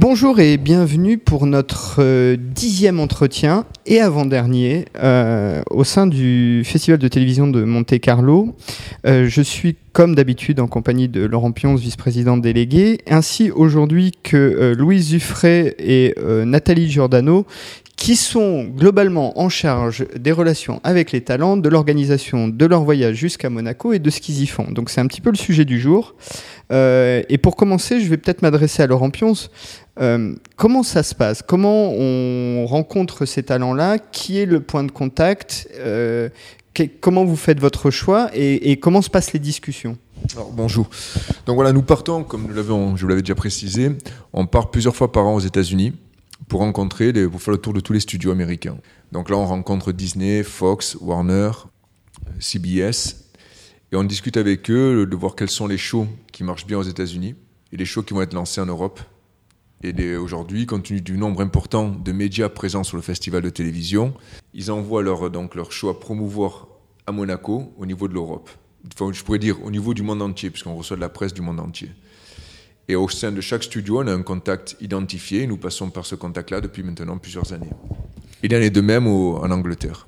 Bonjour et bienvenue pour notre euh, dixième entretien et avant-dernier euh, au sein du Festival de télévision de Monte Carlo. Euh, je suis comme d'habitude en compagnie de Laurent Pionce, vice-président délégué, ainsi aujourd'hui que Louise Zuffray et Nathalie Giordano qui sont globalement en charge des relations avec les talents, de l'organisation de leur voyage jusqu'à Monaco et de ce qu'ils y font. Donc c'est un petit peu le sujet du jour. Euh, et pour commencer, je vais peut-être m'adresser à Laurent Pionce. Euh, comment ça se passe? Comment on rencontre ces talents-là? Qui est le point de contact? Euh, Comment vous faites votre choix? Et, comment se passent les discussions? Bonjour. Donc voilà, nous partons, comme nous je vous l'avais déjà précisé, on part plusieurs fois par an aux États-Unis pour rencontrer, les, pour faire le tour de tous les studios américains. Donc là, on rencontre Disney, Fox, Warner, CBS, et on discute avec eux de voir quels sont les shows qui marchent bien aux États-Unis et les shows qui vont être lancés en Europe. Et aujourd'hui, compte tenu du nombre important de médias présents sur le festival de télévision, ils envoient leur, donc leur show à promouvoir à Monaco au niveau de l'Europe. Enfin, je pourrais dire au niveau du monde entier, puisqu'on reçoit de la presse du monde entier. Et au sein de chaque studio, on a un contact identifié. Nous passons par ce contact-là depuis maintenant plusieurs années. Il en est de même en Angleterre.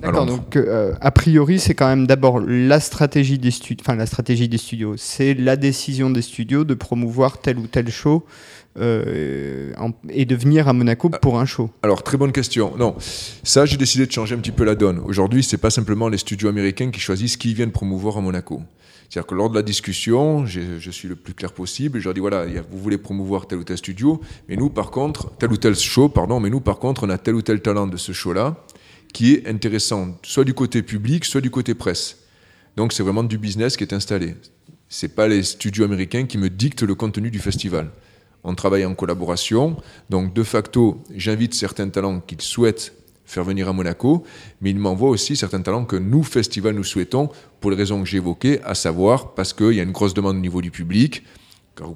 D'accord, donc euh, a priori, c'est quand même d'abord la stratégie des studios, enfin la stratégie des studios, c'est la décision des studios de promouvoir tel ou tel show euh, et de venir à Monaco pour un show. Alors très bonne question. Non, ça j'ai décidé de changer un petit peu la donne. Aujourd'hui, c'est pas simplement les studios américains qui choisissent qui viennent promouvoir à Monaco. C'est-à-dire que lors de la discussion, je suis le plus clair possible. Je leur dis voilà, vous voulez promouvoir tel ou tel studio, mais nous, par contre, tel ou tel show, pardon, mais nous, par contre, on a tel ou tel talent de ce show-là qui est intéressant, soit du côté public, soit du côté presse. Donc, c'est vraiment du business qui est installé. C'est pas les studios américains qui me dictent le contenu du festival. On travaille en collaboration. Donc, de facto, j'invite certains talents qu'ils souhaitent faire venir à Monaco, mais il m'envoie aussi certains talents que nous, festival, nous souhaitons, pour les raisons que j'ai évoquées, à savoir parce qu'il y a une grosse demande au niveau du public.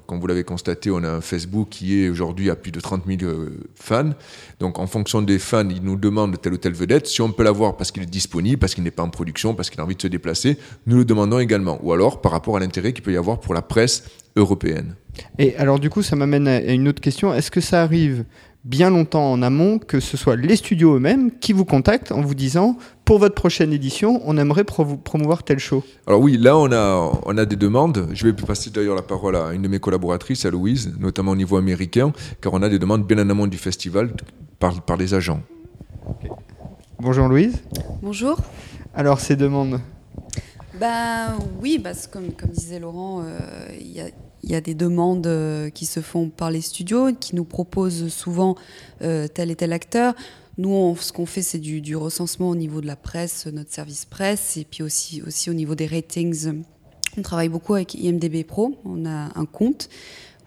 Comme vous l'avez constaté, on a un Facebook qui est aujourd'hui à plus de 30 000 euh, fans. Donc, en fonction des fans, ils nous demandent telle ou telle vedette. Si on peut l'avoir parce qu'il est disponible, parce qu'il n'est pas en production, parce qu'il a envie de se déplacer, nous le demandons également. Ou alors, par rapport à l'intérêt qu'il peut y avoir pour la presse européenne. Et alors, du coup, ça m'amène à une autre question. Est-ce que ça arrive bien longtemps en amont que ce soit les studios eux-mêmes qui vous contactent en vous disant pour votre prochaine édition, on aimerait promouvoir tel show Alors oui, là on a, on a des demandes. Je vais passer d'ailleurs la parole à une de mes collaboratrices, à Louise, notamment au niveau américain, car on a des demandes bien en amont du festival par, par les agents. Bonjour Louise. Bonjour. Alors ces demandes? Ben oui, parce que comme, comme disait Laurent, euh, il y a il y a des demandes euh, qui se font par les studios, qui nous proposent souvent euh, tel et tel acteur. Nous, ce qu'on fait, c'est du, recensement au niveau de la presse, notre service presse, et puis aussi, aussi au niveau des ratings. On travaille beaucoup avec IMDB Pro. On a un compte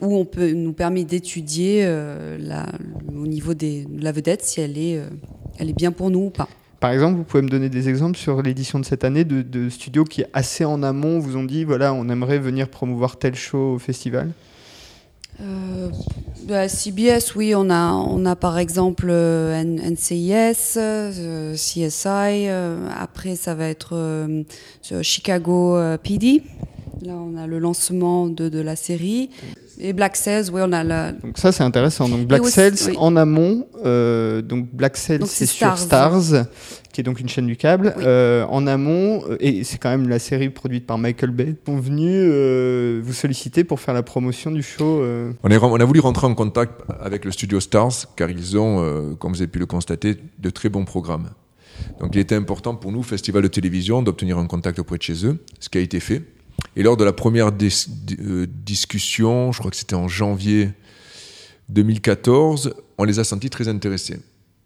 où on peut nous permet d'étudier euh, au niveau de la vedette si elle est, elle est bien pour nous ou pas. Par exemple, vous pouvez me donner des exemples sur l'édition de cette année de, studios qui, assez en amont, vous ont dit voilà, on aimerait venir promouvoir tel show au festival? Euh, bah, CBS, oui, on a, on a par exemple euh, NCIS, euh, CSI, après ça va être Chicago PD. Là, on a le lancement de la série. Et Black Cells, oui, on a la. Donc ça, c'est intéressant. Donc Black Cells en amont. Euh, donc Black Cells, c'est sur Stars, qui est donc une chaîne du câble. Euh, en amont, euh, et c'est quand même la série produite par Michael Bay, sont venus vous solliciter pour faire la promotion du show. On, est, on, a voulu rentrer en contact avec le studio Stars, car ils ont, comme vous avez pu le constater, de très bons programmes. Donc il était important pour nous, Festival de télévision, d'obtenir un contact auprès de chez eux, ce qui a été fait. Et lors de la première euh, discussion, je crois que c'était en janvier 2014, on les a sentis très intéressés.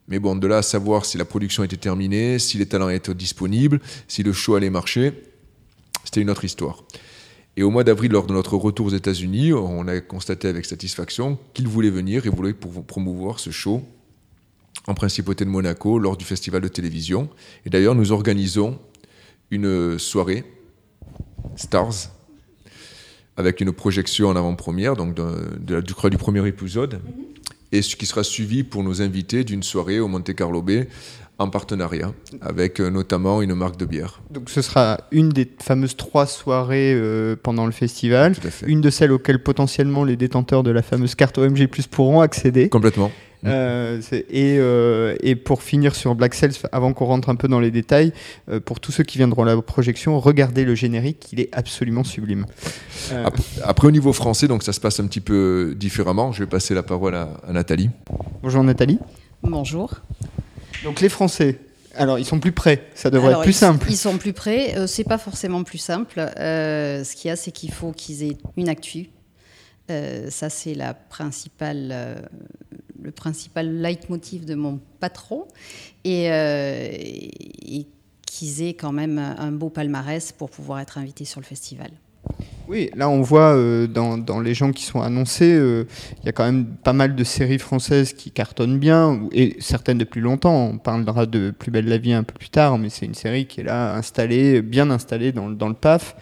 Mais bon, de là à savoir si la production était terminée, si les talents étaient disponibles, si le show allait marcher, c'était une autre histoire. Et au mois d'avril, lors de notre retour aux États-Unis, on a constaté avec satisfaction qu'ils voulaient venir et voulaient promouvoir ce show en principauté de Monaco lors du festival de télévision. Et d'ailleurs, nous organisons une soirée Stars, avec une projection en avant-première, donc de, du, du premier épisode, et ce qui sera suivi pour nos invités d'une soirée au Monte Carlo Bay en partenariat avec euh, notamment une marque de bière. Donc ce sera une des fameuses trois soirées euh, pendant le festival, Tout à fait. une de celles auxquelles potentiellement les détenteurs de la fameuse carte OMG Plus pourront accéder. Complètement. Euh, et, euh, et pour finir sur Black Cells, avant qu'on rentre un peu dans les détails, euh, pour tous ceux qui viendront à la projection, regardez le générique, il est absolument sublime. Euh, Ap- Après, au niveau français, donc ça se passe un petit peu différemment. Je vais passer la parole à, à Nathalie. bonjour Nathalie. Bonjour. Donc les Français, alors ils sont plus prêts, ça devrait Alors, être plus ils- simple. Ils sont plus près. Euh, c'est pas forcément plus simple. Euh, ce qu'il y a, c'est qu'il faut qu'ils aient une actu. Euh, ça, c'est euh, le principal leitmotiv de mon patron. Et, euh, et qu'ils aient quand même un beau palmarès pour pouvoir être invités sur le festival. Oui, là on voit euh, dans, dans les gens qui sont annoncés, euh, il y a quand même pas mal de séries françaises qui cartonnent bien, et certaines depuis longtemps. On parlera de Plus belle la vie un peu plus tard, mais c'est une série qui est là installée, bien installée dans, le- dans le PAF,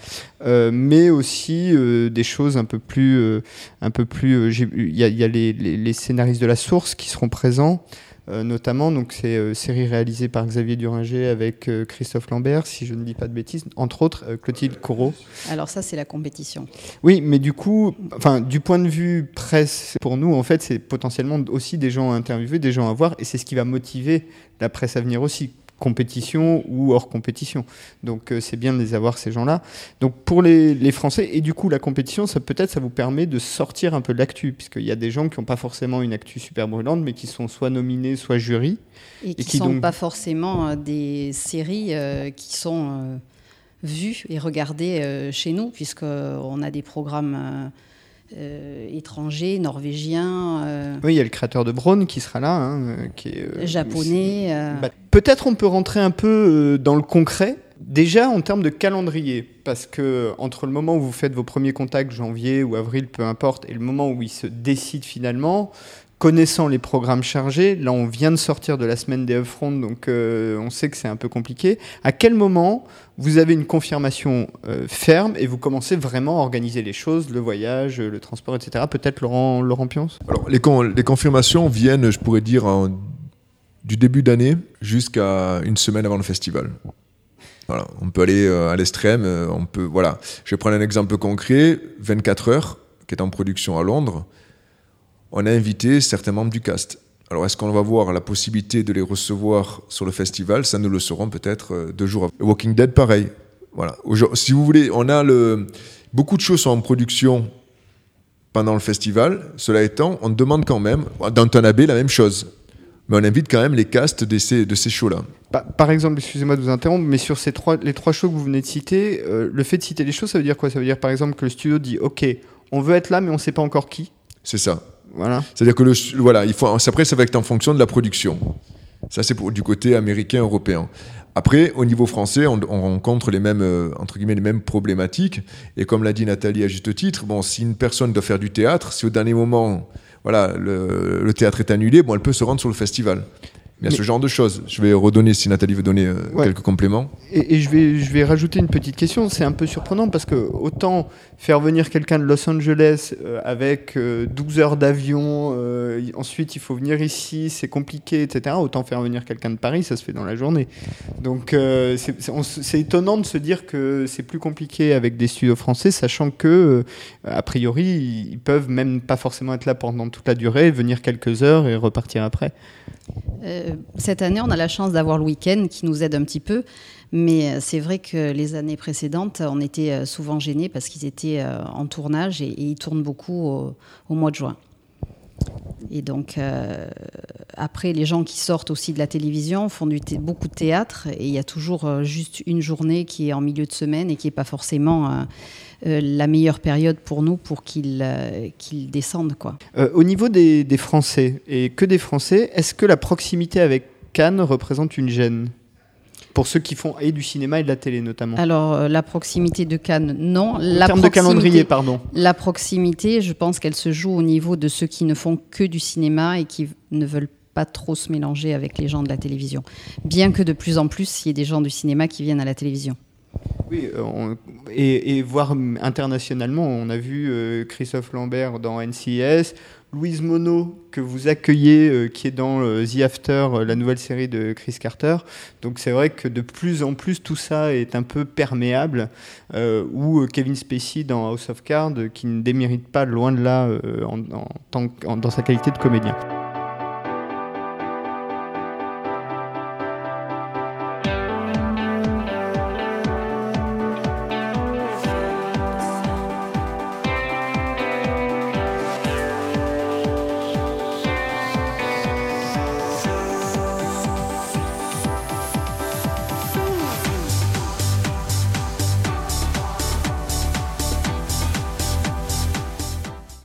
Euh, mais aussi des choses un peu plus, un peu plus. Il y a, les- les scénaristes de la source qui seront présents. Euh, notamment, donc c'est euh, série réalisée par Xavier Duringer avec euh, Christophe Lambert, si je ne dis pas de bêtises, entre autres Clotilde Corot. Alors ça, c'est la compétition. Oui, mais du coup, enfin, du point de vue presse, pour nous, en fait, c'est potentiellement aussi des gens à interviewer, des gens à voir, et c'est ce qui va motiver la presse à venir aussi, compétition ou hors compétition. Donc, euh, c'est bien de les avoir ces gens-là. Donc, pour les, les Français, et du coup, la compétition, ça peut-être, ça vous permet de sortir un peu de l'actu, puisqu'il y a des gens qui n'ont pas forcément une actu super brûlante, mais qui sont soit nominés, soit jury. Et qui qui ne sont donc- pas forcément euh, des séries euh, qui sont euh, vues et regardées chez nous, puisqu'on a des programmes euh, étrangers, norvégiens, euh, Oui, il y a le créateur de Braun qui sera là, hein, euh, qui est euh, japonais. Bah, Peut-être on peut rentrer un peu dans le concret. Déjà en termes de calendrier, parce que entre le moment où vous faites vos premiers contacts, janvier ou avril, peu importe, et le moment où ils se décident finalement, connaissant les programmes chargés, là on vient de sortir de la semaine des upfront, donc euh, on sait que c'est un peu compliqué. À quel moment vous avez une confirmation euh, ferme et vous commencez vraiment à organiser les choses, le voyage, le transport, etc. Peut-être Laurent, Laurent Pionce Alors, les, con- les confirmations viennent, je pourrais dire, du début d'année jusqu'à une semaine avant le festival. Voilà, on peut aller euh, à l'extrême. On peut, voilà. Je vais prendre un exemple concret. 24 heures, qui est en production à Londres. On a invité certains membres du cast. Alors, est-ce qu'on va voir la possibilité de les recevoir sur le festival? Ça, nous le saurons peut-être euh, deux jours après. Walking Dead, pareil. Voilà. Si vous voulez, on a le... beaucoup de choses sont en production pendant le festival. Cela étant, on demande quand même, dans Tanabe, la même chose. Mais on invite quand même les castes de ces, de ces shows-là. Bah, par exemple, excusez-moi de vous interrompre, mais sur ces trois, les trois shows que vous venez de citer, euh, le fait de citer les choses, ça veut dire quoi? Ça veut dire par exemple que le studio dit OK, on veut être là, mais on ne sait pas encore qui? C'est ça. Voilà. C'est-à-dire que le, voilà, il faut, après, ça va être en fonction de la production. Ça, c'est du côté américain, européen. Après, au niveau français, on, on rencontre les mêmes, euh, entre guillemets, les mêmes problématiques. Et comme l'a dit Nathalie à juste titre, bon, si une personne doit faire du théâtre, si au dernier moment, voilà, le, le théâtre est annulé, bon, elle peut se rendre sur le festival. Il y a Mais- ce genre de choses. Je vais redonner, si Nathalie veut donner euh, Ouais. quelques compléments. Et, et je, vais, je vais rajouter une petite question. C'est un peu surprenant parce que autant faire venir quelqu'un de Los Angeles euh, avec euh, 12 heures d'avion, euh, ensuite il faut venir ici, c'est compliqué, etc. Autant faire venir quelqu'un de Paris, ça se fait dans la journée. Donc euh, c'est étonnant de se dire que c'est plus compliqué avec des studios français, sachant que, euh, a priori, ils- ils peuvent même pas forcément être là pendant toute la durée, venir quelques heures et repartir après. Euh, cette année, on a la chance d'avoir le week-end qui nous aide un petit peu. Mais euh, c'est vrai que les années précédentes, on était euh, souvent gênés parce qu'ils étaient en tournage et, ils tournent beaucoup au, au mois de juin. Et donc, euh, après, les gens qui sortent aussi de la télévision font beaucoup de théâtre et il y a toujours euh, juste une journée qui est en milieu de semaine et qui n'est pas forcément euh, la meilleure période pour nous pour qu'ils descendent. Quoi. Au niveau des Français, et que des Français, est-ce que la proximité avec Cannes représente une gêne? Pour ceux qui font et du cinéma et de la télé notamment. Alors, euh, la proximité de Cannes, non. en La termes de calendrier, pardon. La proximité, je pense qu'elle se joue au niveau de ceux qui ne font que du cinéma et qui ne veulent pas trop se mélanger avec les gens de la télévision. Bien que de plus en plus, il y ait des gens du cinéma qui viennent à la télévision. Oui, euh, on- et, et voir hum, internationalement, on a vu euh, Christophe Lambert dans NCIS. Louise Monod que vous accueillez, qui est dans The After, la nouvelle série de Chris Carter. Donc c'est vrai que de plus en plus tout ça est un peu perméable. ou Kevin Spacey dans House of Cards, qui ne démérite pas loin de là en, dans sa qualité de comédien.